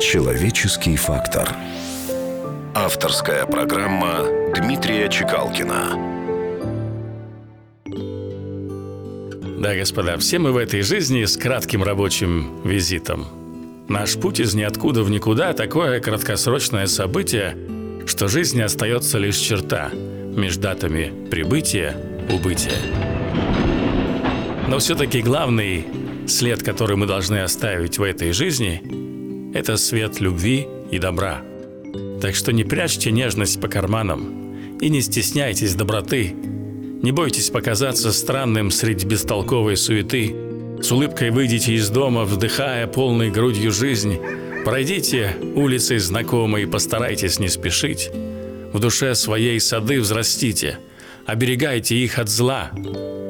Человеческий фактор. Авторская программа Дмитрия Чекалкина. Да, господа, все мы в этой жизни с кратким рабочим визитом. Наш путь из ниоткуда в никуда – такое краткосрочное событие, что жизни остается лишь черта между датами прибытия, убытия. Но все-таки главный след, который мы должны оставить в этой жизни – это свет любви и добра. Так что не прячьте нежность по карманам и не стесняйтесь доброты. Не бойтесь показаться странным среди бестолковой суеты. С улыбкой выйдите из дома, вдыхая полной грудью жизнь. Пройдите улицей знакомой и постарайтесь не спешить. В душе своей сады взрастите, оберегайте их от зла.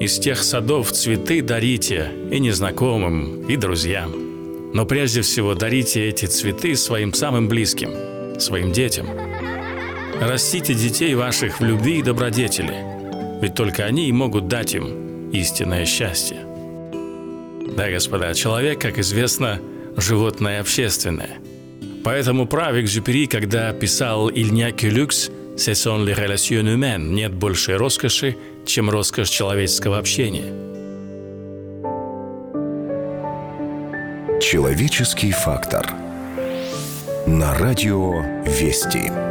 Из тех садов цветы дарите и незнакомым, и друзьям. Но прежде всего дарите эти цветы своим самым близким, своим детям. Растите детей ваших в любви и добродетели, ведь только они и могут дать им истинное счастье. Да, господа, человек, как известно, животное общественное. Поэтому прав Экзюпери, когда писал «Il n'y a que luxe, ce sont les relations humaines» – «Нет большей роскоши, чем роскошь человеческого общения». Человеческий фактор. На радио «Вести».